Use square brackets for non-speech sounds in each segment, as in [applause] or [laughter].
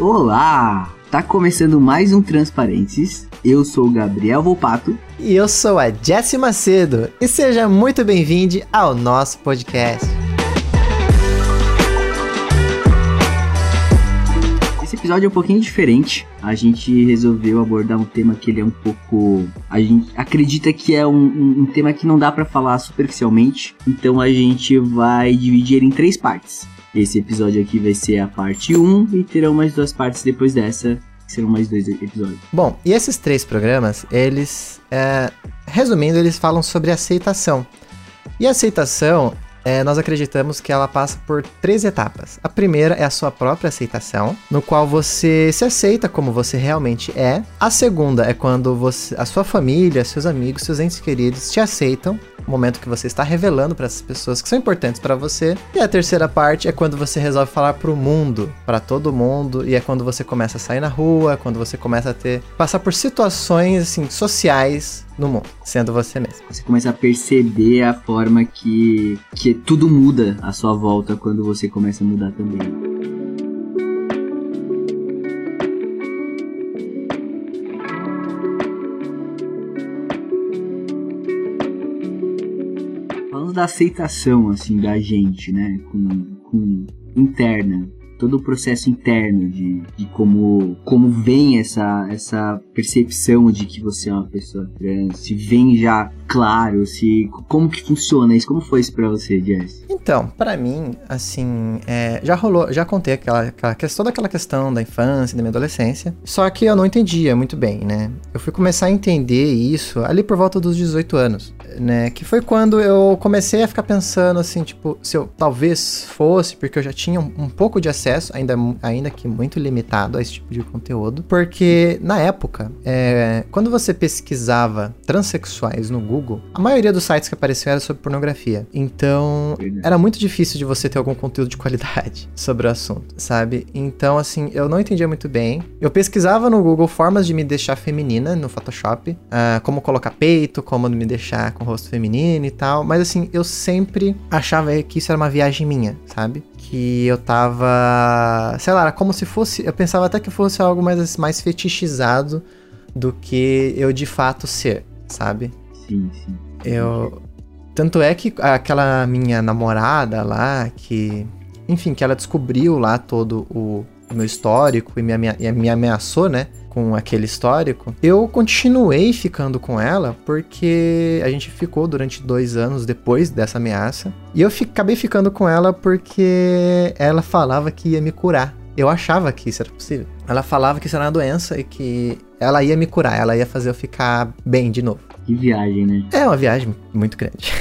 Olá! Tá começando mais um Transparentes. Eu sou o Gabriel Volpato. E eu sou a Jessie Macedo. E seja muito bem-vindo ao nosso podcast. Esse episódio é um pouquinho diferente. A gente resolveu abordar um tema que ele é um pouco. A gente acredita que é um, um, um tema que não dá para falar superficialmente. Então a gente vai dividir ele em três partes. Esse episódio aqui vai ser a parte 1 e terão mais duas partes depois dessa, que serão mais dois episódios. Bom, e esses três programas, eles, é, resumindo, eles falam sobre aceitação. E a aceitação, é, nós acreditamos que ela passa por três etapas. A primeira é a sua própria aceitação, no qual você se aceita como você realmente é. A segunda é quando você, a sua família, seus amigos, seus entes queridos te aceitam momento que você está revelando para essas pessoas que são importantes para você. E a terceira parte é quando você resolve falar para o mundo, para todo mundo, e é quando você começa a sair na rua, quando você começa a ter passar por situações assim sociais no mundo, sendo você mesmo. Você começa a perceber a forma que que tudo muda à sua volta quando você começa a mudar também. Da aceitação, assim, da gente, né? Com, com interna todo o processo interno de, de como, como vem essa, essa percepção de que você é uma pessoa trans, se vem já claro, se como que funciona isso, como foi isso para você, Jess? Então, para mim, assim, é, já rolou, já contei aquela, aquela toda aquela questão da infância, da minha adolescência, só que eu não entendia muito bem, né? Eu fui começar a entender isso ali por volta dos 18 anos, né? Que foi quando eu comecei a ficar pensando assim, tipo, se eu talvez fosse, porque eu já tinha um, um pouco de acesso acesso, ainda, ainda que muito limitado a esse tipo de conteúdo, porque na época, é, quando você pesquisava transexuais no Google, a maioria dos sites que apareciam era sobre pornografia. Então, era muito difícil de você ter algum conteúdo de qualidade [laughs] sobre o assunto, sabe? Então, assim, eu não entendia muito bem. Eu pesquisava no Google formas de me deixar feminina no Photoshop, uh, como colocar peito, como me deixar com rosto feminino e tal, mas assim, eu sempre achava que isso era uma viagem minha, sabe? que eu tava. Sei lá, como se fosse. Eu pensava até que fosse algo mais, mais fetichizado do que eu de fato ser, sabe? Sim, sim. Eu. Tanto é que aquela minha namorada lá, que. Enfim, que ela descobriu lá todo o, meu histórico e me, e me ameaçou, né? com aquele histórico, eu continuei ficando com ela porque a gente ficou durante dois anos depois dessa ameaça. E eu acabei ficando com ela porque ela falava que ia me curar. Eu achava que isso era possível. Ela falava que isso era uma doença e que ela ia me curar, ela ia fazer eu ficar bem de novo. Que viagem, né? É uma viagem muito grande.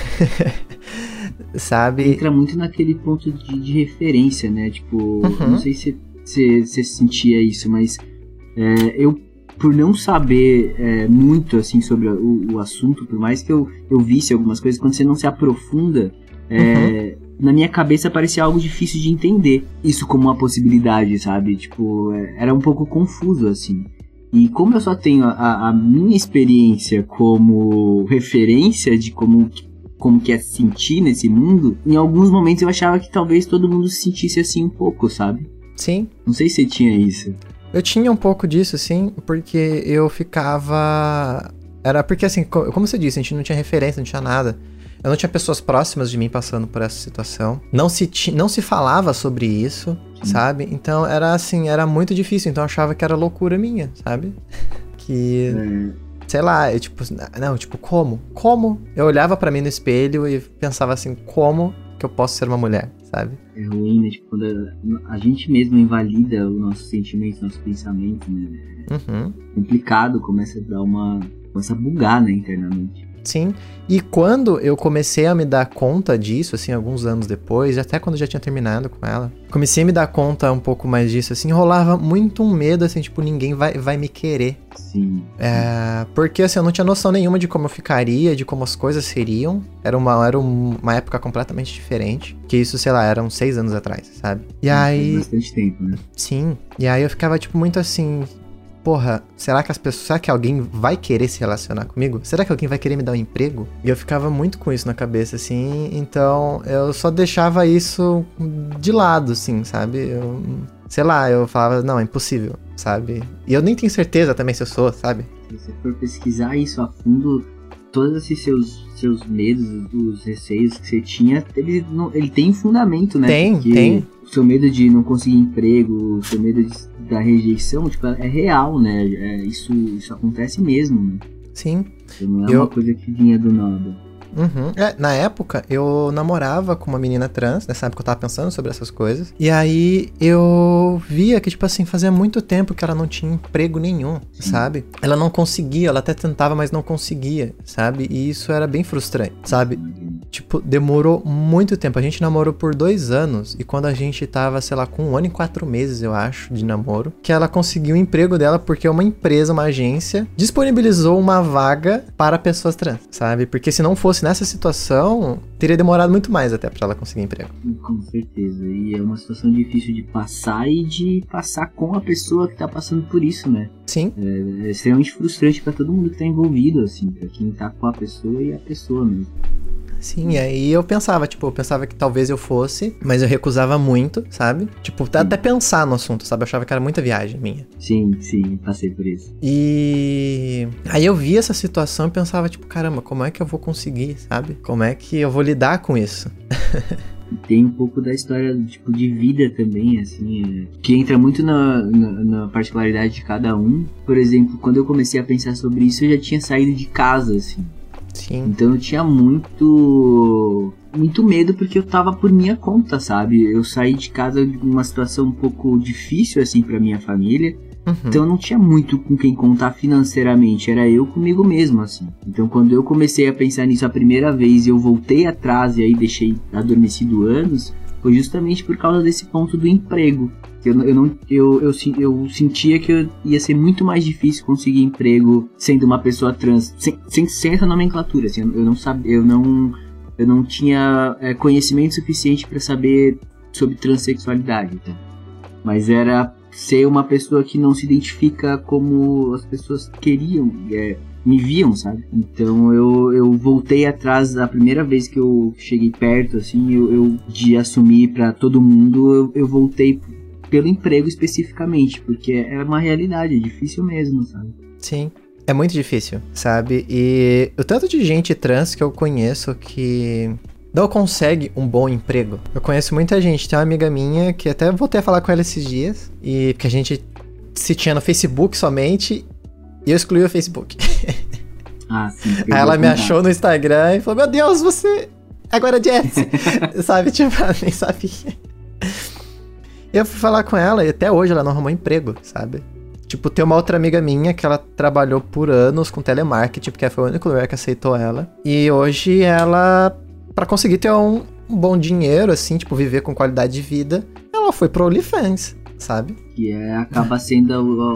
[laughs] Sabe? Entra muito naquele ponto de, de referência, né? Tipo, uhum. não sei se você sentia isso, mas é, eu, por não saber é, muito assim sobre o, o, assunto, por mais que eu, eu visse algumas coisas, quando você não se aprofunda, é, uhum. Na minha cabeça parecia algo difícil de entender isso como uma possibilidade, sabe? Tipo, é, era um pouco confuso assim. E como eu só tenho a, a minha experiência como referência de como como que é se sentir nesse mundo, em alguns momentos eu achava que talvez todo mundo se sentisse assim um pouco, sabe? Sim. Não sei se você tinha isso. Eu tinha um pouco disso, sim, porque eu ficava. Era porque, assim, como você disse, a gente não tinha referência, não tinha nada. Eu não tinha pessoas próximas de mim passando por essa situação. Não se, não se falava sobre isso, sim. sabe? Então era assim, era muito difícil. Então eu achava que era loucura minha, sabe? [laughs] Que. É. Sei lá, eu, tipo, não, tipo, como? Como? Eu olhava para mim no espelho e pensava assim, como que eu posso ser uma mulher, sabe? É ruim, né? Tipo, quando a, a gente mesmo invalida os nossos sentimentos, nossos pensamentos, né? É uhum. complicado, começa a dar uma. começa a bugar, né, internamente. Sim. E quando eu comecei a me dar conta disso, assim, alguns anos depois, até quando eu já tinha terminado com ela, comecei a me dar conta um pouco mais disso, assim, rolava muito um medo, assim, tipo, ninguém vai, vai me querer. Sim. É, porque, assim, eu não tinha noção nenhuma de como eu ficaria, de como as coisas seriam. Era uma, era uma época completamente diferente. Que isso, sei lá, eram seis anos atrás, sabe? E aí. Faz bastante tempo, né? Sim. E aí eu ficava, tipo, muito assim porra, será que as pessoas, será que alguém vai querer se relacionar comigo? Será que alguém vai querer me dar um emprego? E eu ficava muito com isso na cabeça, assim, então eu só deixava isso de lado, assim, sabe? Eu sei lá, eu falava, não, é impossível, sabe? E eu nem tenho certeza também se eu sou, sabe? Se você for pesquisar isso a fundo, todos esses seus, seus medos, os receios que você tinha, ele, não, ele tem fundamento, né? Tem, Porque tem. O seu medo de não conseguir emprego, o seu medo de, da rejeição, tipo, é real, né? É, isso, isso acontece mesmo, né? Sim. Então não é Eu- uma coisa que vinha do nada. Uhum. É, na época, eu namorava com uma menina trans, nessa época eu tava pensando sobre essas coisas. E aí eu via que, tipo assim, fazia muito tempo que ela não tinha emprego nenhum, Sim. sabe? Ela não conseguia, ela até tentava, mas não conseguia, sabe? E isso era bem frustrante, sabe? Tipo, demorou muito tempo. A gente namorou por dois anos. E quando a gente tava, sei lá, com um ano e quatro meses, eu acho, de namoro, que ela conseguiu o emprego dela porque uma empresa, uma agência, disponibilizou uma vaga para pessoas trans, sabe? Porque se não fosse nessa situação, teria demorado muito mais até pra ela conseguir emprego. Com certeza. E é uma situação difícil de passar e de passar com a pessoa que tá passando por isso, né? Sim, É extremamente frustrante pra todo mundo que tá envolvido, assim, pra quem tá com a pessoa e a pessoa mesmo. Sim. E aí eu pensava, tipo, eu pensava que talvez eu fosse, mas eu recusava muito, sabe? Tipo, até até pensar no assunto, sabe? Eu achava que era muita viagem minha. Sim, sim, passei por isso. E aí eu via essa situação e pensava, tipo, caramba, como é que eu vou conseguir, sabe? Como é que eu vou lidar com isso? Tem um pouco da história tipo de vida também, assim, é, que entra muito na, na, na particularidade de cada um. Por exemplo, quando eu comecei a pensar sobre isso, eu já tinha saído de casa, assim. Sim. Então eu tinha muito muito medo porque eu tava por minha conta, sabe? Eu saí de casa de uma situação um pouco difícil assim para minha família. Uhum. Então eu não tinha muito com quem contar financeiramente, era eu comigo mesmo, assim. Então quando eu comecei a pensar nisso a primeira vez e eu voltei atrás e aí deixei adormecido anos, foi justamente por causa desse ponto do emprego. Eu, eu, não, eu, eu, eu sentia que eu ia ser muito mais difícil conseguir emprego sendo uma pessoa trans, sem, sem, sem essa nomenclatura, assim, eu não sabia, eu não, eu não tinha é, conhecimento suficiente para saber sobre transexualidade, tá? mas era ser uma pessoa que não se identifica como as pessoas queriam, é, me viam, sabe? Então eu, eu voltei atrás a primeira vez que eu cheguei perto, assim, eu, eu de assumir pra todo mundo, eu, eu voltei pelo emprego especificamente, porque é uma realidade, é difícil mesmo, sabe? Sim. É muito difícil, sabe? E o tanto de gente trans que eu conheço que não consegue um bom emprego. Eu conheço muita gente. Tem uma amiga minha que até voltei a falar com ela esses dias. E que a gente se tinha no Facebook somente. E eu excluí o Facebook. [laughs] Ah, sim. Aí ela me achou no Instagram e falou: Meu Deus, você agora é Jess. [laughs] Sabe? Tipo, ela nem sabia. Eu fui falar com ela e até hoje ela não arrumou emprego, sabe? Tipo, tem uma outra amiga minha que ela trabalhou por anos com telemarketing, porque foi o único lugar que aceitou ela. E hoje ela, pra conseguir ter um, um bom dinheiro, assim, tipo, viver com qualidade de vida, ela foi pro OnlyFans, sabe? Que é, acaba sendo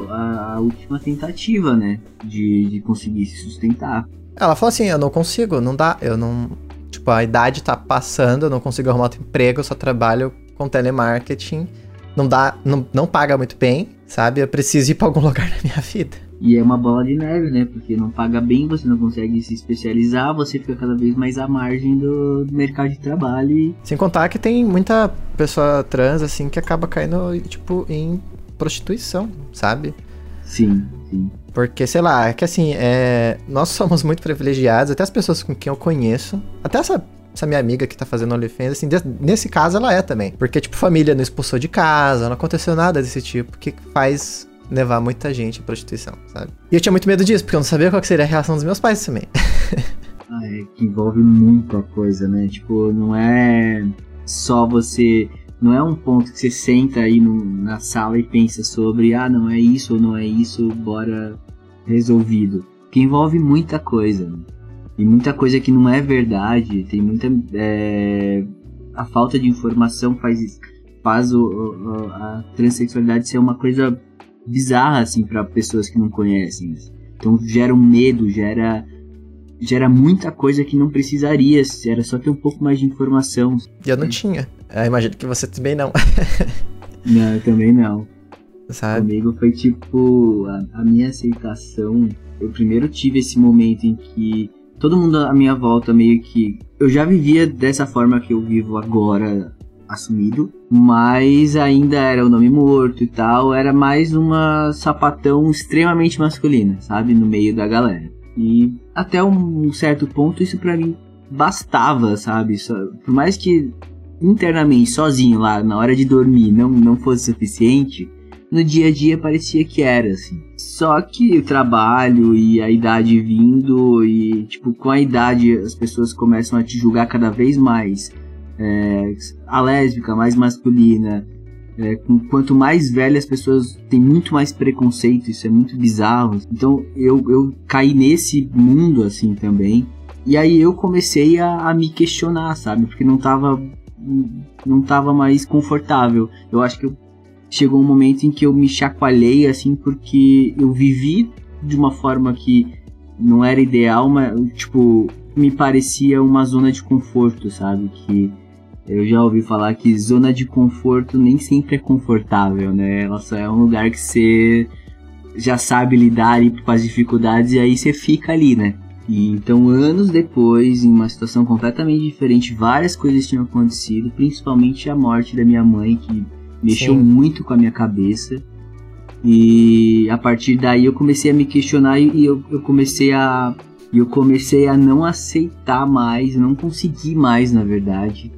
a, a- a última tentativa, né? De, de conseguir se sustentar. Ela falou assim: eu não consigo, não dá, eu não. Tipo, a idade tá passando, eu não consigo arrumar outro emprego, eu só trabalho com telemarketing. Não dá, não, não paga muito bem, sabe? Eu preciso ir pra algum [laughs] lugar na minha vida. E é uma bola de neve, né? Porque não paga bem, você não consegue se especializar, você fica cada vez mais à margem do, do mercado de trabalho e Sem contar que tem muita pessoa trans, assim, que acaba caindo, tipo, em prostituição, sabe? sim, sim. Porque, sei lá, é que assim, é... nós somos muito privilegiados, até as pessoas com quem eu conheço, até essa, essa minha amiga que tá fazendo OnlyFans, assim, des- nesse caso ela é também. Porque, tipo, família não expulsou de casa, não aconteceu nada desse tipo, que faz levar muita gente à prostituição, sabe? E eu tinha muito medo disso, porque eu não sabia qual seria a reação dos meus pais também. [laughs] Ah, é que envolve muita coisa, né? Tipo, não é só você. Não é um ponto que você senta aí no- na sala e pensa sobre, ah, não é isso ou não é isso, bora resolvido. Que envolve muita coisa, né? E muita coisa que não é verdade, tem muita. é, A falta de informação faz, faz o, o- a transexualidade ser uma coisa bizarra, assim, para pessoas que não conhecem. Então gera um medo, gera gera muita coisa que não precisaria, era só ter um pouco mais de informação. E eu não tinha. Eu imagino que você também não, [laughs] Não, eu também não. sabe? Comigo foi tipo a, a minha aceitação. Eu primeiro tive esse momento em que todo mundo à minha volta meio que eu já vivia dessa forma que eu vivo agora assumido, mas ainda era o nome morto e tal, era mais uma sapatão extremamente masculina, sabe, no meio da galera. E até um certo ponto isso para mim bastava, sabe? Só, por mais que internamente, sozinho lá, na hora de dormir, não, não fosse suficiente, no dia a dia parecia que era, assim. Só que o trabalho e a idade vindo, e, tipo, com a idade as pessoas começam a te julgar cada vez mais. É, a lésbica, mais masculina. É, com, quanto mais velha as pessoas têm muito mais preconceito, isso é muito bizarro. Então eu, eu caí nesse mundo assim também. E aí eu comecei a, a me questionar, sabe? Porque não tava não tava mais confortável. Eu acho que eu, chegou um momento em que eu me chacoalhei assim porque eu vivi de uma forma que não era ideal, mas tipo, me parecia uma zona de conforto, sabe? Que eu já ouvi falar que zona de conforto nem sempre é confortável, né? Ela só é um lugar que você já sabe lidar com as dificuldades e aí você fica ali, né? E então, anos depois, em uma situação completamente diferente, várias coisas tinham acontecido, principalmente a morte da minha mãe, que mexeu Sim. muito com a minha cabeça. E a partir daí eu comecei a me questionar e eu, eu comecei a eu comecei a não aceitar mais, não conseguir mais, na verdade,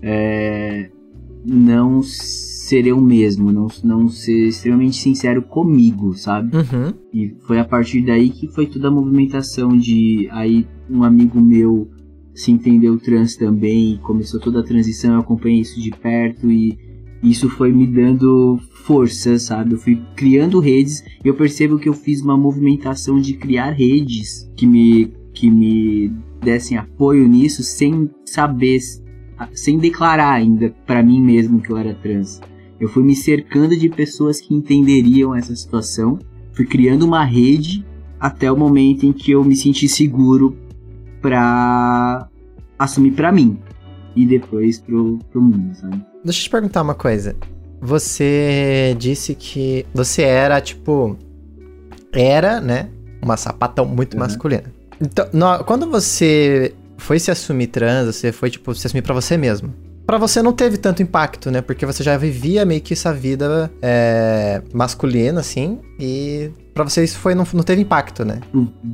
é, não ser eu mesmo, não, não ser extremamente sincero comigo, sabe? Uhum. E foi a partir daí que foi toda a movimentação de aí um amigo meu se entendeu trans também, começou toda a transição, eu acompanhei isso de perto e isso foi me dando força, sabe? Eu fui criando redes e eu percebo que eu fiz uma movimentação de criar redes que me que me dessem apoio nisso sem saber, sem declarar ainda para mim mesmo que eu era trans. Eu fui me cercando de pessoas que entenderiam essa situação, fui criando uma rede até o momento em que eu me senti seguro para assumir para mim e depois pro, pro mundo, sabe? Deixa eu te perguntar uma coisa. Você disse que você era, tipo. Era, né? Uma sapatão muito uhum. masculina. Então, no, quando você foi se assumir trans, você foi, tipo, se assumir pra você mesmo para você não teve tanto impacto, né? Porque você já vivia meio que essa vida é, masculina, assim, e para você isso foi, não, não teve impacto, né?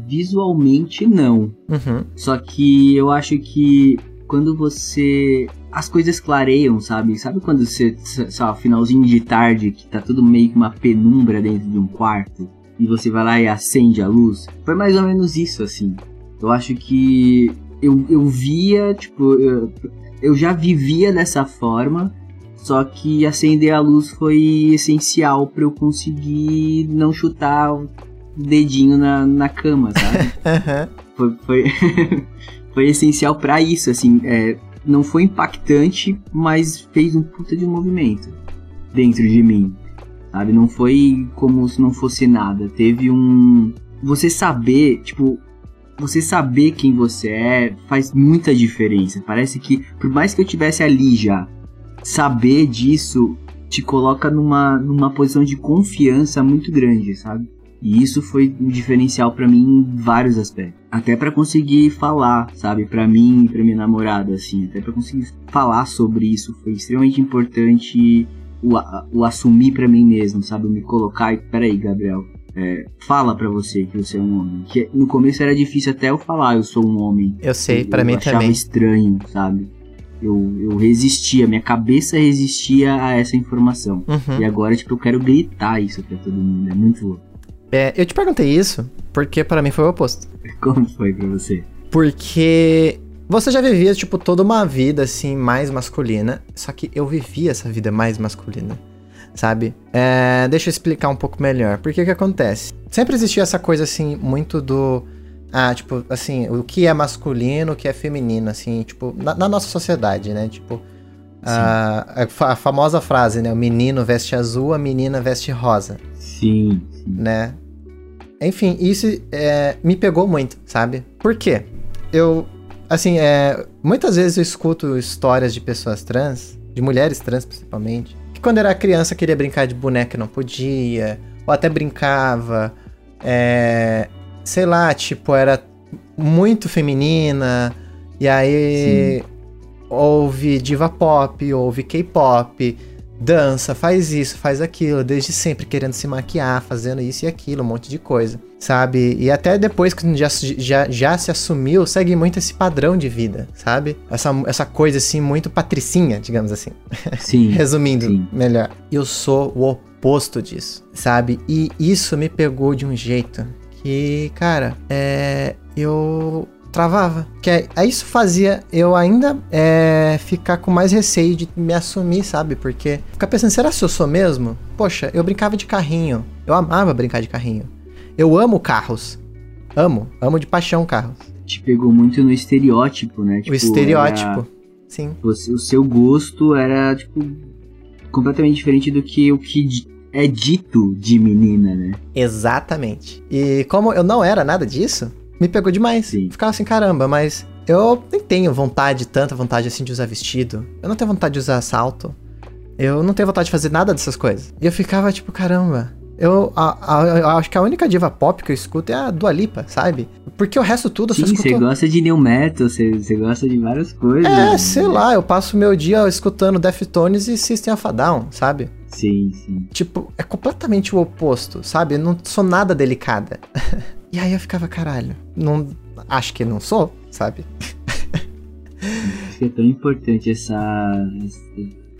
Visualmente, não. Uhum. Só que eu acho que quando você. As coisas clareiam, sabe? Sabe quando você. Lá, finalzinho de tarde, que tá tudo meio que uma penumbra dentro de um quarto, e você vai lá e acende a luz? Foi mais ou menos isso, assim. Eu acho que eu, eu via, tipo, eu, eu já vivia dessa forma, só que acender a luz foi essencial para eu conseguir não chutar o dedinho na, na cama, sabe? [laughs] foi, foi, [laughs] foi essencial para isso, assim, é, não foi impactante, mas fez um puta de movimento dentro de mim, sabe? Não foi como se não fosse nada, teve um... Você saber, tipo, você saber quem você é faz muita diferença. Parece que, por mais que eu tivesse ali já, saber disso te coloca numa, numa posição de confiança muito grande, sabe? E isso foi um diferencial para mim em vários aspectos. Até para conseguir falar, sabe, para mim e para minha namorada assim, até para conseguir falar sobre isso foi extremamente importante o, o assumir para mim mesmo, sabe, o me colocar e peraí, Gabriel, é, fala para você que você é um homem. Que no começo era difícil até eu falar eu sou um homem. Eu sei, para mim achava também. estranho, sabe? Eu, eu resistia, minha cabeça resistia a essa informação. Uhum. E agora, tipo, eu quero gritar isso pra todo mundo. É muito louco. É, eu te perguntei isso porque para mim foi o oposto. Como foi para você? Porque você já vivia, tipo, toda uma vida, assim, mais masculina. Só que eu vivia essa vida mais masculina sabe? É, deixa eu explicar um pouco melhor. Por que que acontece? Sempre existia essa coisa, assim, muito do... Ah, tipo, assim, o que é masculino, o que é feminino, assim, tipo, na, na nossa sociedade, né? Tipo, a, a, famosa frase, né? O menino veste azul, a menina veste rosa. Sim. sim. Né? Enfim, isso é, me pegou muito, sabe? Por quê? Eu, assim, é, muitas vezes eu escuto histórias de pessoas trans, de mulheres trans principalmente, que quando era criança queria brincar de boneca e não podia, ou até brincava, é, sei lá, tipo, era muito feminina, e aí. Sim. Ouve diva pop, ouve K-pop, dança, faz isso, faz aquilo, desde sempre querendo se maquiar, fazendo isso e aquilo, um monte de coisa, sabe? E até depois que já, já, já se assumiu, segue muito esse padrão de vida, sabe? Essa, essa coisa assim, muito patricinha, digamos assim. [laughs] Sim. Resumindo sim. melhor. Eu sou o oposto disso, sabe? E isso me pegou de um jeito que, cara, é. Eu travava. Que é, isso fazia eu ainda é, ficar com mais receio de me assumir, sabe? Porque ficar pensando, será que eu sou mesmo? Poxa, eu brincava de carrinho. Eu amava brincar de carrinho. Eu amo carros. Amo, amo de paixão carros. Te pegou muito no estereótipo, né? Tipo, o estereótipo, era... sim. O, o seu gosto era, tipo, completamente diferente do que o que é dito de menina, né? Exatamente. E como eu não era nada disso, me pegou demais. Sim. Ficava assim, caramba, mas eu nem tenho vontade, tanta vontade assim de usar vestido. Eu não tenho vontade de usar salto. Eu não tenho vontade de fazer nada dessas coisas. E eu ficava tipo, caramba. Eu, a, a, eu acho que a única diva pop que eu escuto é a Dua Lipa, sabe? Porque o resto tudo Sim, eu só escuto... você gosta de new metal, você, você gosta de várias coisas. É, né? sei lá, eu passo meu dia escutando Deftones e System of a Down, sabe? Sim, sim. Tipo, é completamente o oposto, sabe? Eu não sou nada delicada. [laughs] E aí eu ficava, caralho, não, acho que não sou, sabe? Acho que é tão importante essa,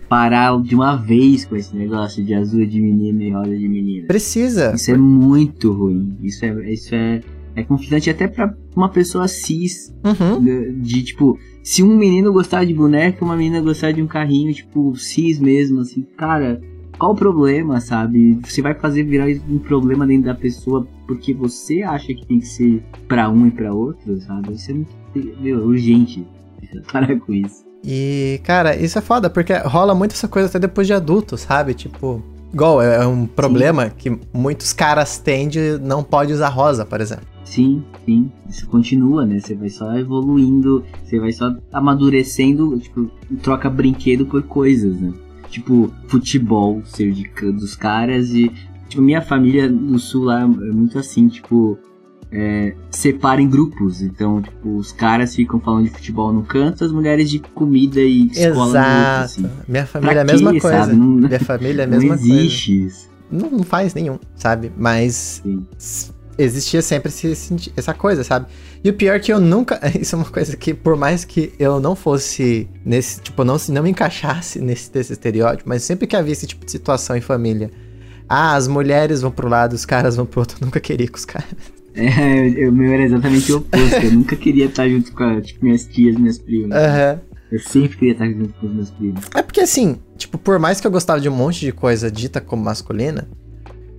parar de uma vez com esse negócio de azul de menina e rosa de menina. Precisa. Isso é muito ruim. Isso é, isso é, é conflitante até pra uma pessoa cis. Uhum. De, de, tipo, se um menino gostar de boneca, uma menina gostar de um carrinho, tipo, cis mesmo, assim, cara, qual o problema, sabe? Você vai fazer virar um problema dentro da pessoa porque você acha que tem que ser para um e para outro, sabe? Isso é muito meu, urgente. [laughs] Para com isso. E, cara, isso é foda, porque rola muito essa coisa até depois de adulto, sabe? Tipo, igual, é, é um problema sim. que muitos caras têm de não pode usar rosa, por exemplo. Sim, sim. Isso continua, né? Você vai só evoluindo, você vai só amadurecendo, tipo, troca brinquedo por coisas, né? Tipo, futebol ser de, dos caras e, tipo, minha família no sul lá é muito assim, tipo, é, separa em grupos. Então, tipo, os caras ficam falando de futebol no canto, as mulheres de comida e escola Exato. no outro, assim. Minha família pra é a mesma quê, coisa. Não, Minha família é a [laughs] mesma não existe coisa. Isso. Não, não faz nenhum, sabe? Mas Sim existia sempre esse, essa coisa, sabe? E o pior é que eu nunca. [laughs] Isso é uma coisa que, por mais que eu não fosse nesse. Tipo, não, não me encaixasse [laughs] nesse desse estereótipo, mas sempre que havia esse tipo de situação em família. Ah, as mulheres vão pro lado, os caras vão pro outro. Eu nunca queria com os caras. [laughs] É, o meu era exatamente o oposto. eu nunca queria estar junto com a, tipo, minhas tias, minhas primas. Uhum. Eu sempre queria estar junto com os meus primos. É porque assim, tipo, por mais que eu gostava de um monte de coisa dita como masculina,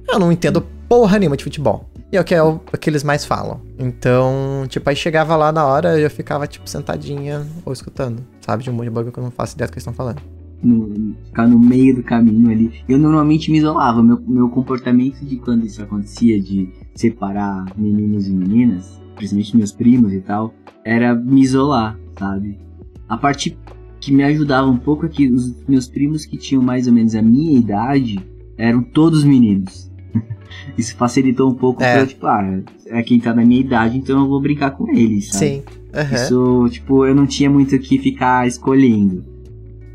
eu não entendo porra nenhuma de futebol. E é o que é o, que eles mais falam. Então, tipo, aí chegava lá na hora e eu ficava, tipo, sentadinha ou escutando, sabe? De um monte de bagulho que eu não faço ideia do que eles estão falando. No, ficar no meio do caminho ali. Eu normalmente me isolava. Meu, meu comportamento de quando isso acontecia, de separar meninos e meninas, principalmente meus primos e tal, era me isolar, sabe? A parte que me ajudava um pouco é que os meus primos que tinham mais ou menos a minha idade eram todos meninos. Isso facilitou um pouco é. pra, tipo, ah, é quem tá na minha idade, então eu vou brincar com eles, sabe? Sim. Uhum. Isso, tipo, eu não tinha muito o que ficar escolhendo.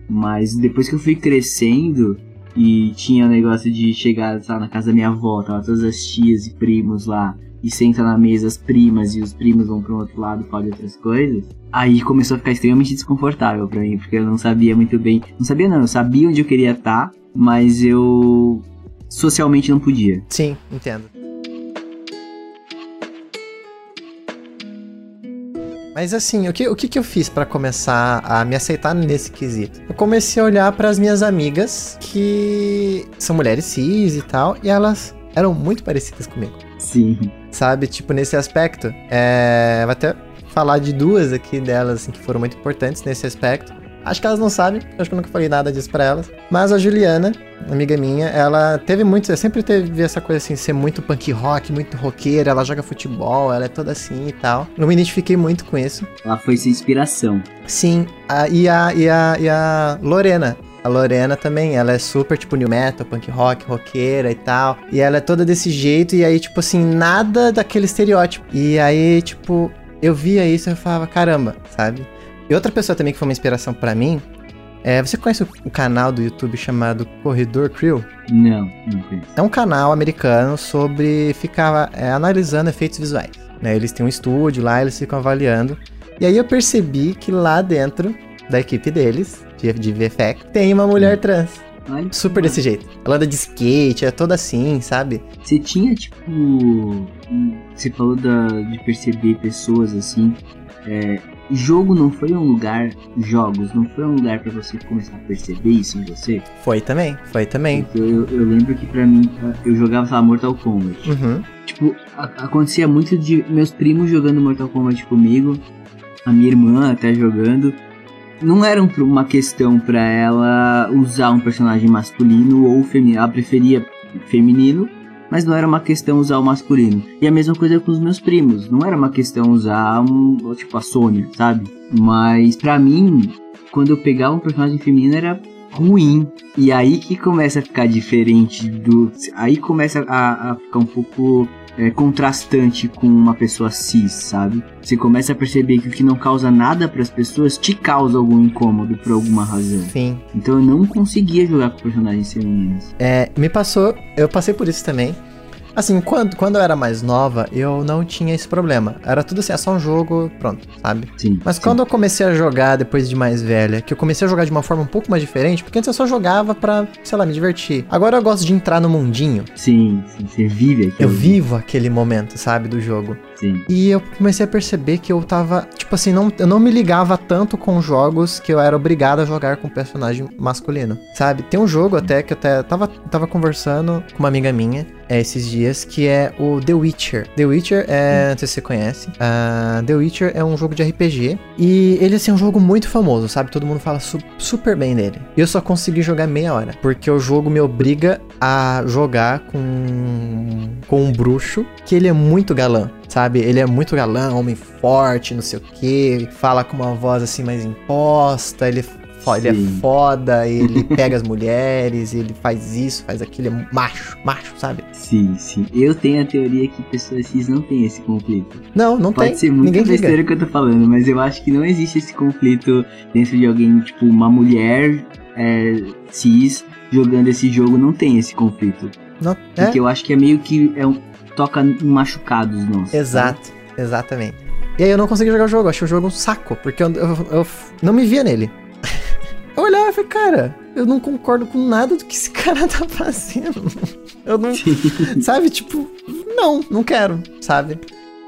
Mas depois que eu fui crescendo e tinha o negócio de chegar tá, na casa da minha avó, tava todas as tias e primos lá, e senta na mesa as primas e os primos vão para um outro lado falar de outras coisas, aí começou a ficar extremamente desconfortável para mim, porque eu não sabia muito bem. Não sabia não, eu sabia onde eu queria estar, tá, mas eu socialmente não podia. Sim, entendo. Mas assim, o que, o que, que eu fiz para começar a me aceitar nesse quesito? Eu comecei a olhar para as minhas amigas que são mulheres cis e tal, e elas eram muito parecidas comigo. Sim. Sabe, tipo, nesse aspecto. É... Vou até falar de duas aqui delas assim, que foram muito importantes nesse aspecto. Acho que elas não sabem, acho que eu nunca falei nada disso pra elas. Mas a Juliana, amiga minha, ela teve muito, sempre teve essa coisa assim, ser muito punk rock, muito roqueira, ela joga futebol, ela é toda assim e tal. Eu me identifiquei muito com isso. Ela foi sua inspiração. Sim, a, e, a, e, a, e a Lorena, a Lorena também, ela é super, tipo, new metal, punk rock, roqueira e tal. E ela é toda desse jeito, e aí, tipo assim, nada daquele estereótipo. E aí, tipo, eu via isso e eu falava, caramba, sabe? E outra pessoa também que foi uma inspiração para mim, é, você conhece o, canal do YouTube chamado Corredor Crew? Não, não conheço. É um canal americano sobre ficar é, analisando efeitos visuais. Né? Eles têm um estúdio lá, eles ficam avaliando. E aí eu percebi que lá dentro da equipe deles, de, de VFX, tem uma mulher trans. Olha, Super desse jeito. Ela anda de skate, é toda assim, sabe? Você tinha, tipo. um- Você falou da, de perceber pessoas assim. é, jogo não foi um lugar. Jogos não foi um lugar pra você começar a perceber isso em você? Foi também, foi também. Eu, eu lembro que pra mim, eu jogava, sei lá, Mortal Kombat. Uhum. Tipo, a- acontecia muito de meus primos jogando Mortal Kombat comigo, a minha irmã até jogando. Não era um- uma questão pra ela usar um personagem masculino ou feminino. Ela preferia feminino, mas não era uma questão usar o masculino. E a mesma coisa com os meus primos. Não era uma questão usar um, tipo a Sônia, sabe? Mas pra mim, quando eu pegava um personagem feminino era ruim. E aí que começa a ficar diferente do. Aí começa a, a ficar um pouco é, contrastante com uma pessoa cis, sabe? Você começa a perceber que o que não causa nada para as pessoas te causa algum incômodo por alguma razão. Sim. Então eu não conseguia jogar com personagens femininos. É, me passou, eu passei por isso também. Assim, quando, quando eu era mais nova, eu não tinha esse problema. Era tudo assim, é só um jogo, pronto, sabe? Sim. Mas sim. quando eu comecei a jogar depois de mais velha, que eu comecei a jogar de uma forma um pouco mais diferente, porque antes eu só jogava pra, sei lá, me divertir. Agora eu gosto de entrar no mundinho. Sim, sim, você vive aquilo. Eu vivo aquele momento, sabe, do jogo. Sim. E eu comecei a perceber que eu tava, tipo assim, não, eu não me ligava tanto com jogos que eu era obrigado a jogar com personagem masculino, sabe? Tem um jogo até que eu até tava, tava conversando com uma amiga minha é, esses dias, que é o The Witcher. The Witcher é, não sei se você conhece, ah, The Witcher é um jogo de RPG e ele, assim, é um jogo muito famoso, sabe? Todo mundo fala su- super bem dele. E eu só consegui jogar meia hora, porque o jogo me obriga a jogar com, com um bruxo que ele é muito galã, sabe? Ele é muito galã, homem forte, não sei o que, fala com uma voz assim mais imposta, ele, fo- ele é foda, ele [laughs] pega as mulheres, ele faz isso, faz aquilo, é macho, macho, sabe? Sim, sim. Eu tenho a teoria que pessoas cis não têm esse conflito. Não, não Pode tem. ser muito Ninguém liga. besteira que eu tô falando, mas eu acho que não existe esse conflito dentro de alguém, tipo, uma mulher é, cis jogando esse jogo, não tem esse conflito. Não, é? Porque eu acho que é meio que é um, toca machucados nossos. Exato, exatamente. E aí eu não consegui jogar o jogo, achei o jogo um saco, porque eu, eu- eu não me via nele. [laughs] Eu olhava e falei, cara, eu não concordo com nada do que esse [laughs] cara tá fazendo. Eu não. Sabe, tipo, não, não quero, sabe?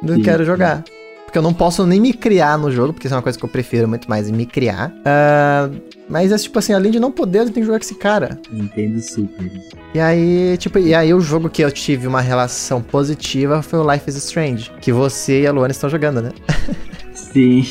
Não Sim. quero jogar. Porque eu não posso nem me criar no jogo, porque isso é uma coisa que eu prefiro muito mais, me criar. Ah, mas é tipo assim, além de não poder, eu tenho que jogar com esse cara. Entendo super. E aí, tipo, e aí o jogo que eu tive uma relação positiva foi o Life is Strange, que você e a Luana estão jogando, né? Sim.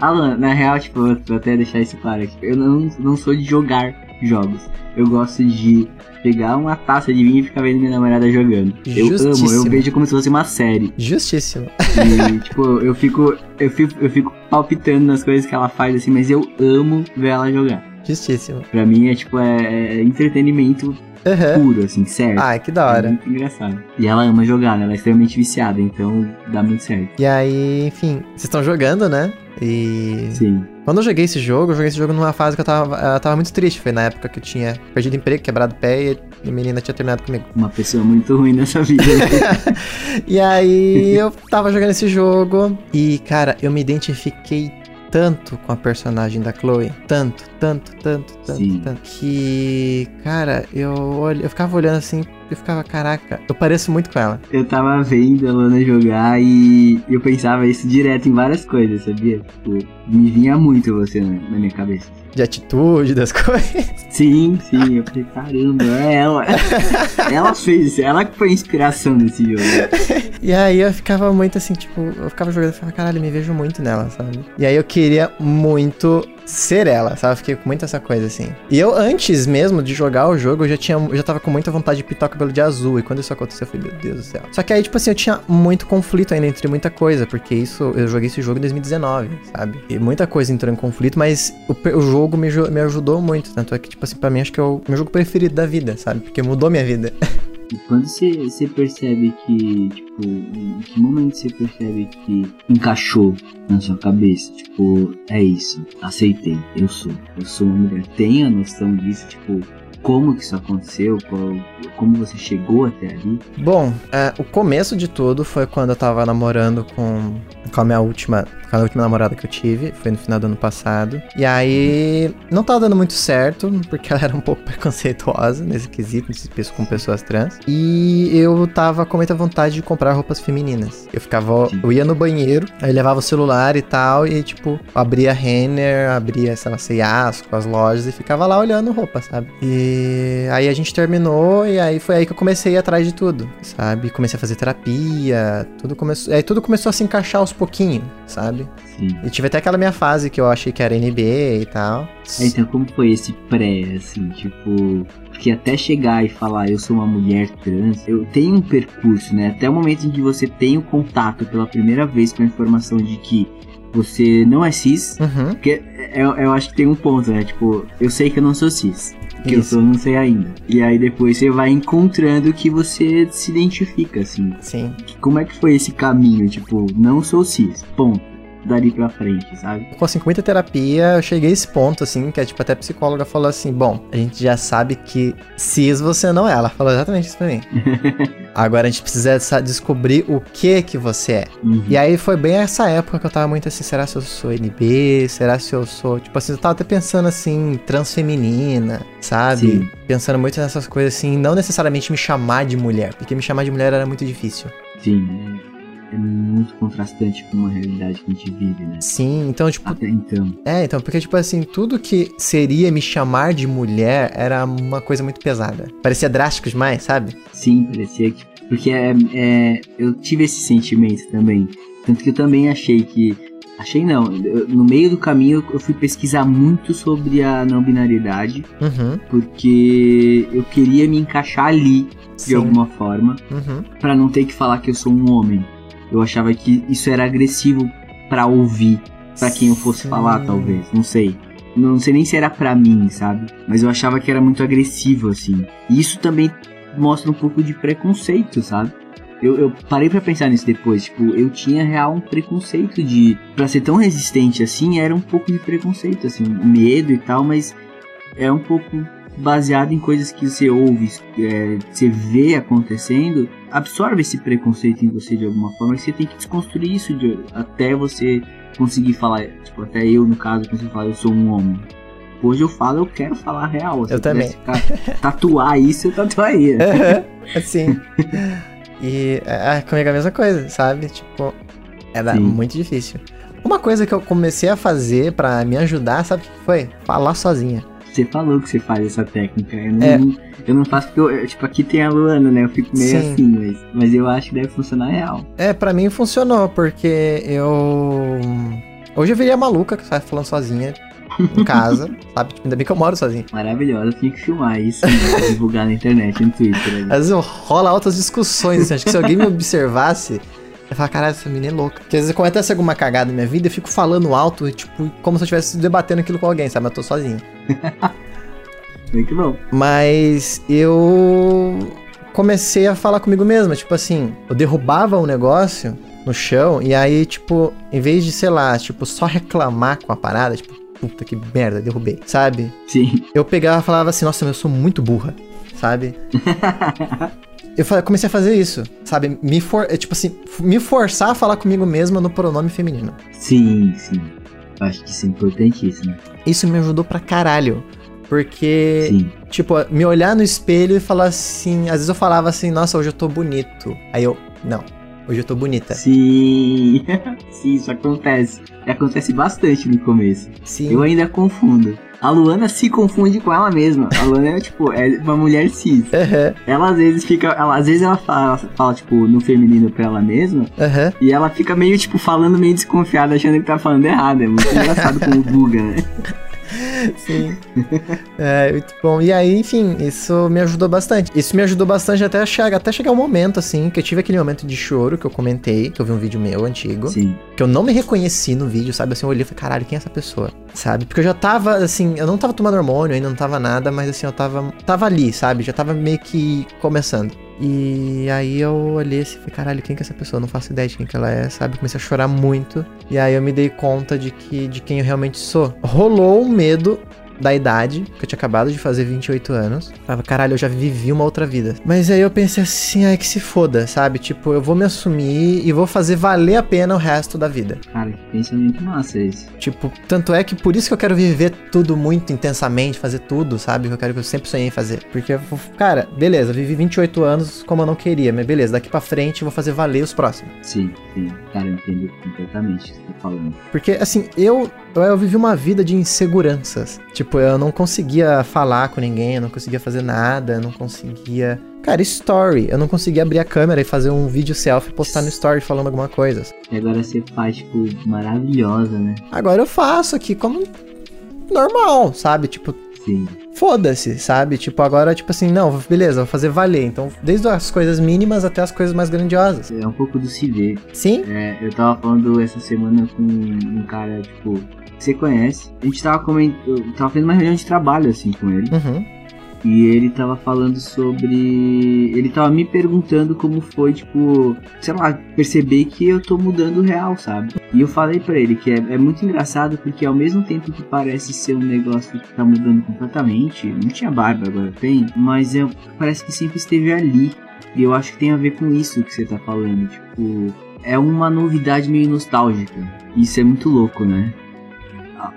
Alan, na real, tipo, vou até deixar isso claro. Eu não, não sou de jogar jogos. Eu gosto de pegar uma taça de vinho e ficar vendo minha namorada jogando. Eu amo, eu vejo como se fosse uma série. Justíssimo. E, [laughs] tipo, eu fico, eu fico. Eu fico palpitando nas coisas que ela faz, assim, mas eu amo ver ela jogar. Justíssimo. Pra mim é tipo, é, é entretenimento Aham. puro, assim, certo. Ai, que da É hora. muito engraçado. E ela ama jogar, né? Ela é extremamente viciada, então dá muito certo. E aí, enfim, vocês estão jogando, né? E Sim. quando eu joguei esse jogo, eu joguei esse jogo numa fase que eu tava, eu tava muito triste. Foi na época que eu tinha perdido emprego, quebrado o pé e a menina tinha terminado comigo. Uma pessoa muito ruim nessa vida. né? [laughs] E aí eu tava jogando esse jogo e, cara, eu me identifiquei tanto com a personagem da Chloe. Tanto, tanto, tanto, tanto, Sim. tanto. Que, cara, eu, olh- eu ficava olhando assim e ficava, caraca, eu pareço muito com ela. eu tava vendo a Lana jogar e eu pensava isso direto em várias coisas, sabia? Tipo, me vinha muito você na, minha cabeça. De atitude, das [laughs] coisas. Sim, sim, eu falei, caramba, é ela. [laughs] ela fez isso, ela que foi a inspiração desse jogo. E aí eu ficava muito assim, tipo, eu ficava jogando e falava, caralho, me vejo muito nela, sabe? E aí eu queria muito ser ela, sabe? Eu fiquei com muito essa coisa assim. E eu, antes mesmo de jogar o jogo, eu já tinha. Eu já tava com muita vontade de pintar o cabelo de azul. E quando isso aconteceu, eu falei, meu Deus do céu. Só que aí, tipo assim, eu tinha muito conflito ainda entre muita coisa, porque isso. Eu joguei esse jogo em 2019, sabe? E muita coisa entrou em conflito, mas o, o jogo me, me ajudou muito. Tanto é que, tipo assim, pra mim, acho que é o meu jogo preferido da vida, sabe? Porque mudou minha vida. E quando você percebe que, tipo, em que momento você percebe que encaixou na sua cabeça? Tipo, é isso, aceitei, eu sou, eu sou uma mulher. Tem a noção disso, tipo, como que isso aconteceu, qual, como você chegou até ali? Bom, é, o começo de tudo foi quando eu tava namorando com, com a minha última, com a última namorada que eu tive, foi no final do ano passado. E aí não tava dando muito certo, porque ela era um pouco [laughs] preconceituosa nesse quesito, nesse peso com pessoas trans. E eu tava com muita vontade de comprar roupas femininas. Eu ficava, eu ia no banheiro, aí levava o celular e tal, e tipo, abria Renner, abria, sei lá, com as lojas, e ficava lá olhando roupa, sabe? E aí a gente terminou, e aí foi aí que eu comecei a ir atrás de tudo, sabe? Comecei a fazer terapia, tudo começou. Aí tudo começou a se encaixar aos pouquinhos, sabe? Sim. E tive até aquela minha fase que eu achei que era NB e tal. É, então, como foi esse pré, assim, tipo. Porque até chegar e falar eu sou uma mulher trans, eu tenho um percurso, né? Até o momento em que você tem o contato pela primeira vez com a informação de que você não é cis, uhum. porque eu, eu acho que tem um ponto, né? Tipo, eu sei que eu não sou cis que Isso. eu sou, não sei ainda. E aí depois você vai encontrando que você se identifica, assim. Sim. Como é que foi esse caminho? Tipo, não sou cis, ponto dali pra frente, sabe? Com assim, com muita terapia, eu cheguei a esse ponto, assim, que é tipo, até a psicóloga falou assim: bom, a gente já sabe que cis você não é. Ela falou exatamente isso pra mim. [laughs] Agora a gente precisa descobrir o que que você é. Uhum. E aí foi bem essa época que eu tava muito assim: será se eu sou NB? Será se eu sou. Tipo assim, eu tava até pensando assim, transfeminina, sabe? Sim. Pensando muito nessas coisas assim, não necessariamente me chamar de mulher, porque me chamar de mulher era muito difícil. Sim é muito contrastante com a realidade que a gente vive, né? Sim, então, tipo. Até então. É, então, porque, tipo assim, tudo que seria me chamar de mulher era uma coisa muito pesada. Parecia drástico demais, sabe? Sim, parecia que. Porque é, é, eu tive esse sentimento também. Tanto que eu também achei que. Achei não, eu, no meio do caminho eu fui pesquisar muito sobre a não binariedade, uhum. porque eu queria me encaixar ali de Sim. alguma forma, uhum. para não ter que falar que eu sou um homem. Eu achava que isso era agressivo para ouvir, para quem eu fosse Sim. falar, talvez, não sei. Não sei nem se era pra mim, sabe? Mas eu achava que era muito agressivo, assim. E isso também mostra um pouco de preconceito, sabe? Eu, eu parei para pensar nisso depois. Tipo, eu tinha real um preconceito de. Pra ser tão resistente assim, era um pouco de preconceito, assim, medo e tal, mas é um pouco baseado em coisas que você ouve, é, você vê acontecendo, absorve esse preconceito em você de alguma forma, e você tem que desconstruir isso de, até você conseguir falar, tipo, até eu no caso, conseguir falar, eu sou um homem. Hoje eu falo, eu quero falar real. Se eu, também. tatuar isso, eu tatuaria. Uhum, assim. e é, comigo é a mesma coisa, sabe? Tipo, era Sim. muito difícil. Uma coisa que eu comecei a fazer para me ajudar, sabe o que foi? Falar sozinha. Você falou que você faz essa técnica. Eu não, é. eu não faço porque, eu, tipo, aqui tem a Luana, né? Eu fico meio Sim. assim, mas, mas eu acho que deve funcionar real. É, para mim funcionou, porque eu. Hoje eu virei a maluca que sai falando sozinha em [laughs] casa, sabe? Tipo, ainda bem que eu moro sozinho. Maravilhosa, eu tinha que filmar isso, né? [laughs] divulgar na internet, no Twitter. Ali. Às vezes rola altas discussões, assim, acho que se alguém me observasse, eu falo, caralho, essa menina é louca. Porque às vezes acontece alguma cagada na minha vida, eu fico falando alto, tipo, como se eu estivesse debatendo aquilo com alguém, sabe? Mas eu tô sozinho. [laughs] Muito bom. Mas eu comecei a falar comigo mesma, tipo assim, eu derrubava um negócio no chão e aí, tipo, em vez de, sei lá, tipo, só reclamar com a parada, tipo, puta que merda, derrubei, sabe? Sim. Eu pegava e falava assim, nossa, eu sou muito burra, sabe? [laughs] eu comecei a fazer isso, sabe? Me for, é, tipo assim, me forçar a falar comigo mesma no pronome feminino. Sim, sim. Acho que isso é importantíssimo. Isso me ajudou pra caralho. Porque, sim. tipo, me olhar no espelho e falar assim. Às vezes eu falava assim, nossa, hoje eu tô bonito. Aí eu, não, hoje eu tô bonita. Sim, [laughs] sim, isso acontece. Acontece bastante no começo. Sim. Eu ainda confundo a Luana se confunde com ela mesma. A Luana é, tipo, é uma mulher cis. Uhum. Ela às vezes fica. Ela, às vezes ela fala, fala, tipo, no feminino pra ela mesma. Uhum. E ela fica meio, tipo, falando meio desconfiada, achando que tá falando errado. É muito [laughs] engraçado como buga, né? Sim. É, muito bom. E aí, enfim, isso me ajudou bastante. Isso me ajudou bastante até chegar, até chegar o um momento, assim, que eu tive aquele momento de choro que eu comentei, que eu vi um vídeo meu antigo. Sim. Que eu não me reconheci no vídeo, sabe? Assim, eu olhei e falei, caralho, quem é essa pessoa? Sabe? Porque eu já tava, assim, eu não tava tomando hormônio ainda, não tava nada, mas assim, eu tava, tava ali, sabe? Já tava meio que começando. E aí eu olhei assim, falei, caralho, quem que é essa pessoa? Não faço ideia de quem que ela é, sabe? Comecei a chorar muito. E aí eu me dei conta de que de quem eu realmente sou. Rolou um medo da idade, que eu tinha acabado de fazer 28 anos. Tava, caralho, eu já vivi uma outra vida. Mas aí eu pensei assim, ai que se foda, sabe? Tipo, eu vou me assumir e vou fazer valer a pena o resto da vida. Cara, que pensamento massa esse. Tipo, tanto é que por isso que eu quero viver tudo muito intensamente, fazer tudo, sabe? Que eu quero que eu sempre sonhei em fazer. Porque, cara, beleza, vivi 28 anos como eu não queria, mas beleza, daqui para frente eu vou fazer valer os próximos. Sim, sim. Cara, eu entendo completamente o que você tá falando. Porque, assim, eu, eu vivi uma vida de inseguranças. Tipo, eu não conseguia falar com ninguém, eu não conseguia fazer nada, eu não conseguia. Cara, story. Eu não conseguia abrir a câmera e fazer um vídeo selfie e postar no story falando alguma coisa. E agora você faz, tipo, maravilhosa, né? Agora eu faço aqui como normal, sabe? Tipo, Sim. foda-se, sabe? Tipo, agora, tipo assim, não, beleza, vou fazer valer. Então, desde as coisas mínimas até as coisas mais grandiosas. É um pouco do se ver. Sim? É, eu tava falando essa semana com um cara, tipo, que você conhece. A gente tava comentando. Eu tava fazendo uma reunião de trabalho, assim, com ele. Uhum. E ele tava falando sobre. Ele tava me perguntando como foi, tipo, sei lá, perceber que eu tô mudando real, sabe? E eu falei pra ele que é, é muito engraçado porque ao mesmo tempo que parece ser um negócio que tá mudando completamente, não tinha barba, agora tem, mas é, parece que sempre esteve ali. E eu acho que tem a ver com isso que você tá falando, tipo, é uma novidade meio nostálgica. Isso é muito louco, né?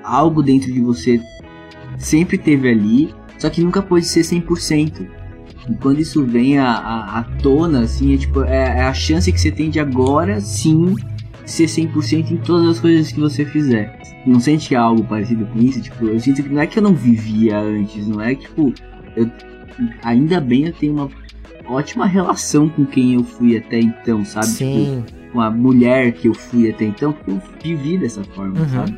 Algo dentro de você sempre teve ali, só que nunca pôde ser 100%. E quando isso vem à, à, à tona, assim, é, tipo, é, é a chance que você tem de agora, sim, ser 100% em todas as coisas que você fizer. Não sente que é algo parecido com isso? Tipo, eu sinto que não é que eu não vivia antes, não é que, tipo, eu, ainda bem eu tenho uma ótima relação com quem eu fui até então, sabe? Sim. Tipo, com a mulher que eu fui até então, porque eu vivi dessa forma, Uhum. sabe?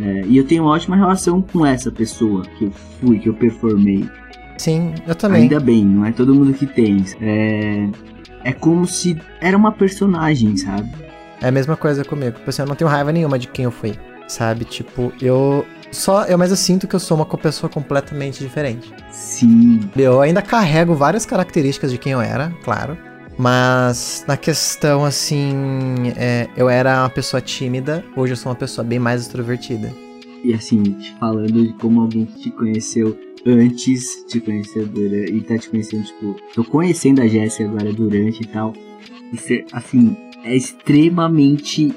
É, e eu tenho uma ótima relação com essa pessoa que eu fui, que eu performei. Sim, eu também. Ainda bem, não é todo mundo que tem. É, é como se era uma personagem, sabe? É a mesma coisa comigo. Tipo assim, eu não tenho raiva nenhuma de quem eu fui. Sabe? Tipo, eu. Só. Eu, mas eu sinto que eu sou uma pessoa completamente diferente. Sim, Eu ainda carrego várias características de quem eu era, claro. Mas na questão assim, é, eu era uma pessoa tímida, hoje eu sou uma pessoa bem mais extrovertida. e assim, te falando de como alguém que te conheceu antes, te conheceu durante, e tá te conhecendo, tipo, tô conhecendo a Jéssica agora durante e tal. Ser, assim, é extremamente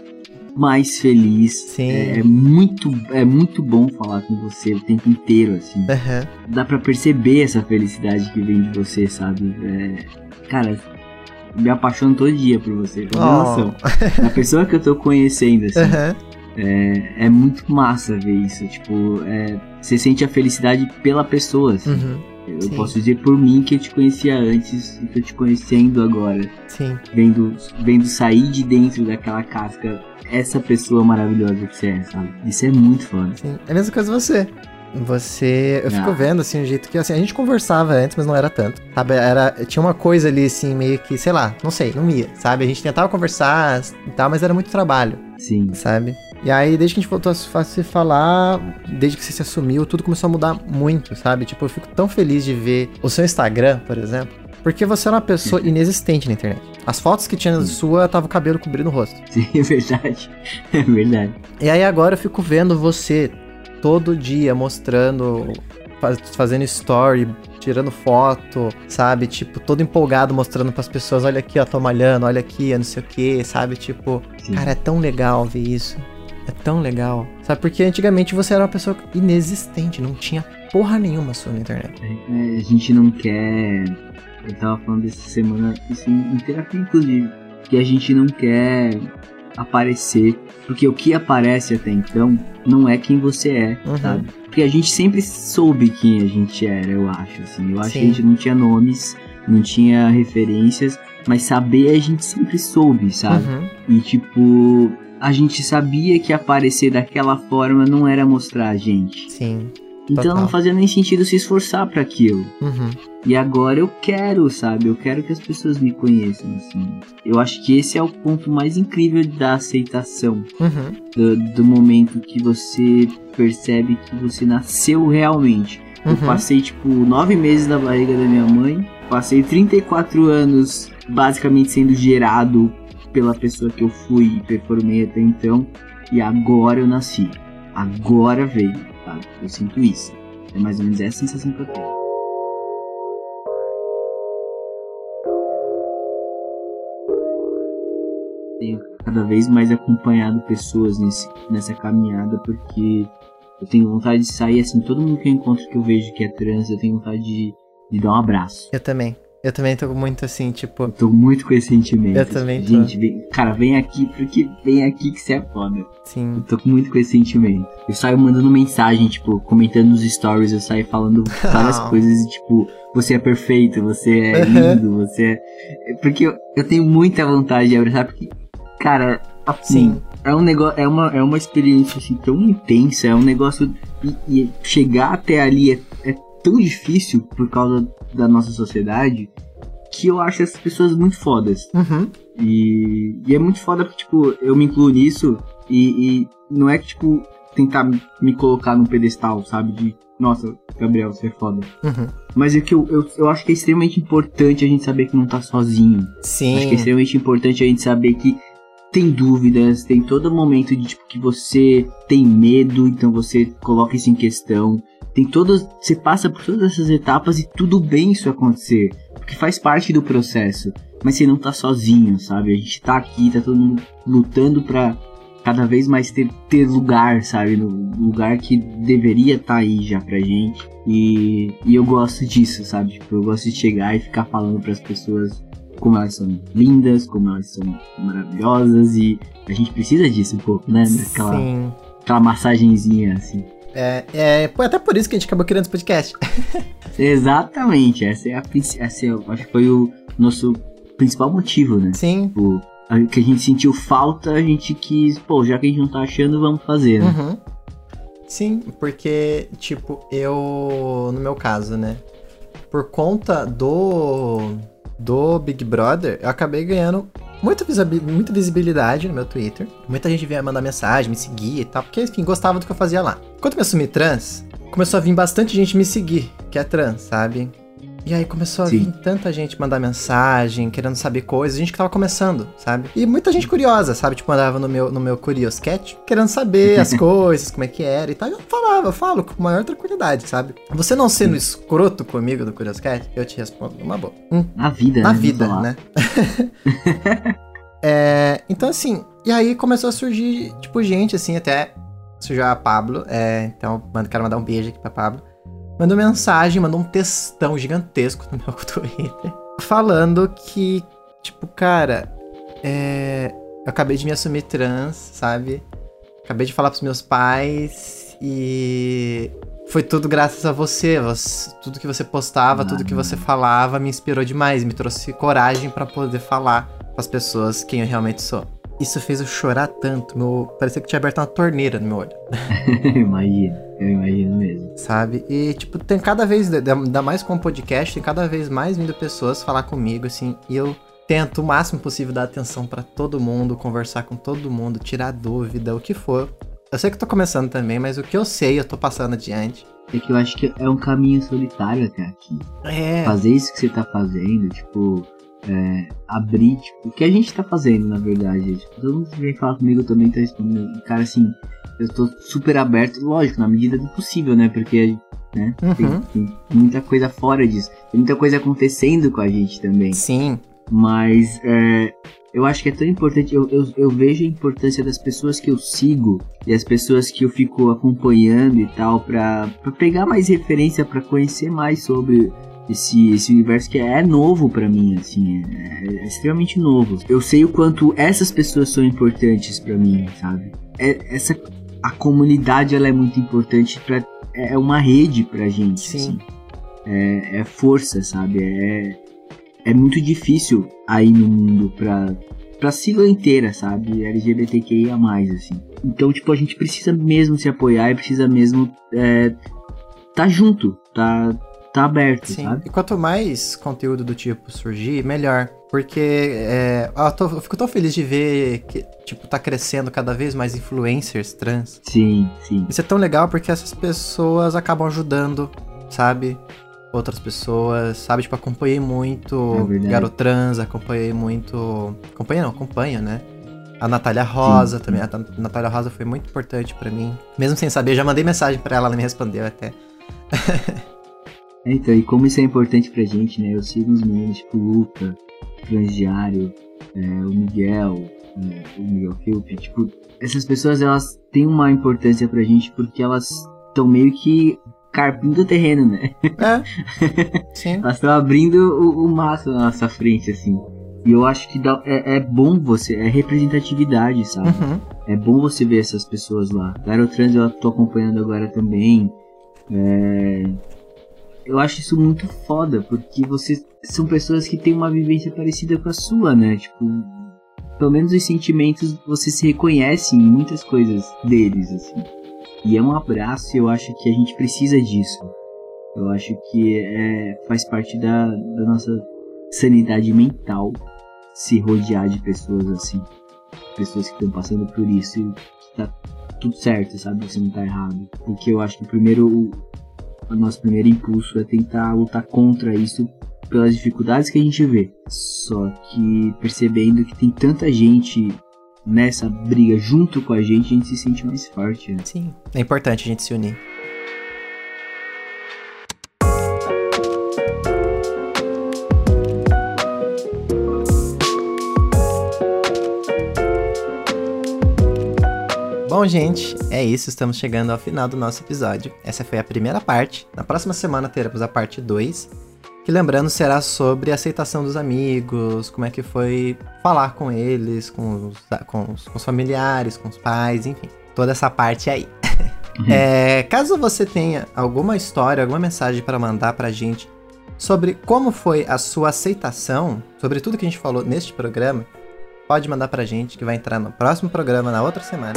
mais feliz. Sim. É, é muito, é muito bom falar com você o tempo inteiro, assim. Aham. dá pra perceber essa felicidade que vem de você, sabe? É, cara, me apaixono todo dia por você, ter Oh. noção. A pessoa que eu tô conhecendo, assim, Aham. é, é muito massa ver isso. Tipo, é, você sente a felicidade pela pessoa, assim. Uhum. Eu sim. posso dizer por mim que eu te conhecia antes e tô te conhecendo agora. Sim. Vendo, vendo sair de dentro daquela casca essa pessoa maravilhosa que você é, sabe? Isso é muito foda. Sim. É a mesma coisa você. Você. Eu fico Ah. vendo, assim, o jeito que. Assim, a gente conversava antes, mas não era tanto. Sabe? Era, tinha uma coisa ali, assim, meio que, sei lá, não sei, não ia, sabe? A gente tentava conversar e tal, mas era muito trabalho, Sim. sabe? E aí, desde que a gente voltou a se fa- se falar, desde que você se assumiu, tudo começou a mudar muito, sabe? Tipo, eu fico tão feliz de ver o seu Instagram, por exemplo. Porque você era uma pessoa inexistente na internet. As fotos que tinha sua, tava o cabelo cobrindo o rosto. Sim, [laughs] é verdade. É verdade. E aí agora eu fico vendo você todo dia mostrando, faz- fazendo story, tirando foto, sabe? Tipo, todo empolgado mostrando pras pessoas, olha aqui, ó, tô malhando, olha aqui, não sei o que, sabe? Tipo, Sim. cara, é tão legal ver isso. É tão legal. Sabe? Porque antigamente você era uma pessoa inexistente, não tinha porra nenhuma sua na internet. É, a gente não quer. Eu tava falando essa semana, isso em terapia, inclusive, que a gente não quer aparecer, porque o que aparece até então não é quem você é, Uhum. sabe? Porque a gente sempre soube quem a gente era, eu acho, assim. Eu acho Sim. que a gente não tinha nomes, não tinha referências, mas saber a gente sempre soube, sabe? Uhum. E tipo, a gente sabia que aparecer daquela forma não era mostrar a gente. Sim. Então Total. não fazia nem sentido se esforçar para aquilo. Uhum. E agora eu quero, sabe? Eu quero que as pessoas me conheçam, assim. Eu acho que esse é o ponto mais incrível da aceitação. Uhum. Do, do momento que você percebe que você nasceu realmente. Eu Uhum. passei, tipo, nove meses na barriga da minha mãe. Passei 34 anos, basicamente, sendo gerado pela pessoa que eu fui e performei até então. E agora eu nasci. Agora veio, sabe? Eu sinto isso. É mais ou menos essa sensação que eu tenho. Tenho cada vez mais acompanhado pessoas nesse, nessa caminhada porque eu tenho vontade de sair assim, todo mundo que eu encontro que eu vejo que é trans, eu tenho vontade de, de dar um abraço. Eu também. Eu também tô muito assim, tipo. Eu tô muito com esse sentimento. Eu também tô. Gente, vem, cara, vem aqui porque vem aqui que você é foda. Eu Sim. tô muito com esse sentimento. Eu saio mandando mensagem, tipo, comentando nos stories, eu saio falando [laughs] várias coisas e, tipo, você é perfeito, você é lindo, você é. é Porque eu, eu tenho muita vontade de abraçar, porque, cara, assim, Sim. é um negócio, é uma, é uma experiência assim tão intensa, é um negócio. E, e chegar até ali é, é tão difícil por causa da nossa sociedade que eu acho essas pessoas muito fodas. Uhum. E, e é muito foda porque, tipo, eu me incluo nisso e, e não é que, tipo, tentar me- colocar num pedestal, sabe? De, nossa, Gabriel, você é foda. Uhum. Mas é que eu, eu, eu acho que é extremamente importante a gente saber que não tá sozinho. Sim. Acho que é extremamente importante a gente saber que tem dúvidas, tem todo momento de tipo que você tem medo, então você coloca isso em questão. Tem todas, você passa por todas essas etapas e tudo bem isso acontecer, porque faz parte do processo. Mas você não tá sozinho, sabe? A gente tá aqui, tá todo mundo lutando pra cada vez mais ter, ter lugar, sabe? No lugar que deveria estar aí já pra gente. E, e eu gosto disso, sabe? Tipo, eu gosto de chegar e ficar falando pras pessoas como elas são lindas, como elas são maravilhosas e a gente precisa disso um pouco, né? Daquela, Sim. aquela massagenzinha assim. É, é, pô, até por isso que a gente acabou criando esse podcast. [laughs] Exatamente, essa é a essa é, eu acho que foi o nosso principal motivo, né? Sim. Tipo, a- que a gente sentiu falta, a gente quis, pô, já que a gente não tá achando, vamos fazer, né? Uhum. Sim, porque, tipo, eu. No meu caso, né? Por conta do. Do Big Brother, eu acabei ganhando muita, muita visibilidade no meu Twitter. Muita gente vinha mandar mensagem, me seguir e tal, porque, enfim, gostava do que eu fazia lá. Quando eu me assumi trans, começou a vir bastante gente me seguir, que é trans, sabe? E aí começou a Sim. vir tanta gente mandar mensagem, querendo saber coisas, gente que tava começando, sabe? E muita gente curiosa, sabe? Tipo, mandava no meu, no meu Curious Cat, querendo saber as [laughs] coisas, como é que era e tal. E eu falava, eu falo com maior tranquilidade, sabe? Você não sendo escroto comigo do Curious Cat, eu te respondo numa boa. Hum, Na vida, na né? vida, né? [laughs] É, então, assim, e aí começou a surgir, tipo, gente, assim, até surgiu a Pablo, é, então quero mandar um beijo aqui pra Pablo. Mandou mensagem, mandou um textão gigantesco no meu [laughs] Twitter, falando que, tipo, cara, é, eu acabei de me assumir trans, sabe? Acabei de falar pros meus pais e foi tudo graças a você. você- tudo que você postava, tudo que você falava me inspirou demais, me trouxe coragem pra poder falar com as pessoas quem eu realmente sou. Isso fez eu chorar tanto, meu, parecia que tinha aberto uma torneira no meu olho, [laughs] lá. imagino, eu imagino mesmo. sabe? E tipo, tem cada vez, ainda mais com o podcast, tem cada vez mais vindo pessoas falar comigo assim, e eu tento o máximo possível dar atenção pra todo mundo, conversar com todo mundo, tirar dúvida, o que for. Eu sei que eu tô começando também, mas o que eu sei, eu tô passando adiante. É que eu acho que é um caminho solitário até aqui. É. fazer isso que você tá fazendo, tipo, é, abrir, tipo, o que a gente tá fazendo, na verdade. Tipo, todo mundo que vem falar comigo também tá respondendo. Cara, assim, eu tô super aberto, lógico, na medida do possível, né? Porque, né, tem, Uhum. tem muita coisa fora disso. Tem muita coisa acontecendo com a gente também. Sim. Mas, é, eu acho que é tão importante, eu, eu, eu vejo a importância das pessoas que eu sigo e as pessoas que eu fico acompanhando e tal, pra, pra pegar mais referência, pra conhecer mais sobre esse, esse universo que é novo pra mim, assim, é, é extremamente novo. Eu sei o quanto essas pessoas são importantes pra mim, sabe? É, essa, a comunidade, ela é muito importante pra, é uma rede pra gente, Sim. assim. É, é força, sabe? É, é muito difícil aí no mundo pra, pra sigla inteira, sabe? LGBTQIA+, assim. Então, tipo, a gente precisa mesmo se apoiar e precisa mesmo é, tá junto, tá, tá aberto, Sim. sabe? E quanto mais conteúdo do tipo surgir, melhor. Porque é, eu, tô- eu fico tão feliz de ver que, tipo, tá crescendo cada vez mais influencers trans. Sim, sim. Isso é tão legal porque essas pessoas acabam ajudando, sabe? Outras pessoas, sabe? Tipo, acompanhei É muito verdade. Garotrans, acompanhei muito. Acompanha não, acompanha, né? A Natália Rosa também. A Natália Rosa foi muito importante pra mim. Mesmo sem saber, já mandei mensagem pra ela, ela me respondeu até. [laughs] É, então, e como isso é importante pra gente, né? Eu sigo uns meninos tipo o Luca, Transdiário, é, o Miguel, é, o Miguel Philp, tipo, essas pessoas elas têm uma importância pra gente porque elas estão meio que carpindo o terreno, né? É. [laughs] Sim. Elas estão abrindo o, o maço na nossa frente, assim. E eu acho que dá- é, é bom você, é representatividade, sabe? Uhum. É bom você ver essas pessoas lá. Garotrans eu tô acompanhando agora também. É, Eu acho isso muito foda, porque vocês são pessoas que têm uma vivência parecida com a sua, né? Tipo, pelo menos os sentimentos você se reconhece em muitas coisas deles, assim. E é um abraço eu acho que a gente precisa disso. Eu acho que é, faz parte da, da nossa sanidade mental se rodear de pessoas assim pessoas que estão passando por isso e que tá tudo certo, sabe? Você não tá errado. Porque eu acho que primeiro o, nosso primeiro impulso é tentar lutar contra isso pelas dificuldades que a gente vê. Só que percebendo que tem tanta gente nessa briga junto com a gente, a gente se sente mais forte. Né? Sim. É importante a gente se unir. Bom, gente, é isso. Estamos chegando ao final do nosso episódio. Essa foi a primeira parte. Na próxima semana teremos a parte 2. Que lembrando será sobre a aceitação dos amigos, como é que foi falar com eles, com os, com os- com os familiares, com os pais, enfim. Toda essa parte aí. [laughs] É, caso você tenha alguma história, alguma mensagem para mandar pra gente sobre como foi a sua aceitação, sobre tudo que a gente falou neste programa, pode mandar pra gente que vai entrar no próximo programa na outra semana.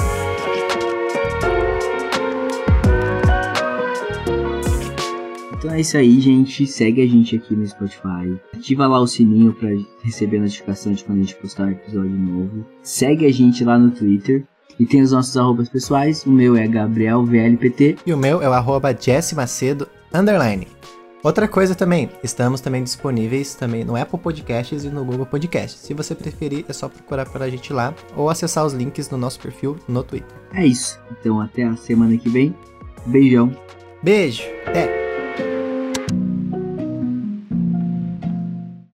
Então é isso aí, gente. Segue a gente aqui no Spotify. Ativa lá o sininho pra receber a notificação de quando a gente postar um episódio novo. Segue a gente lá no Twitter. E tem os nossos arrobas pessoais. O meu é GabrielVLPT. E o meu é o arroba Macedo, underline. Outra coisa também, estamos também disponíveis também no Apple Podcasts e no Google Podcasts. Se você preferir, é só procurar pela gente lá ou acessar os links no nosso perfil no Twitter. É isso. Então até a semana que vem. Beijão. Beijo, até!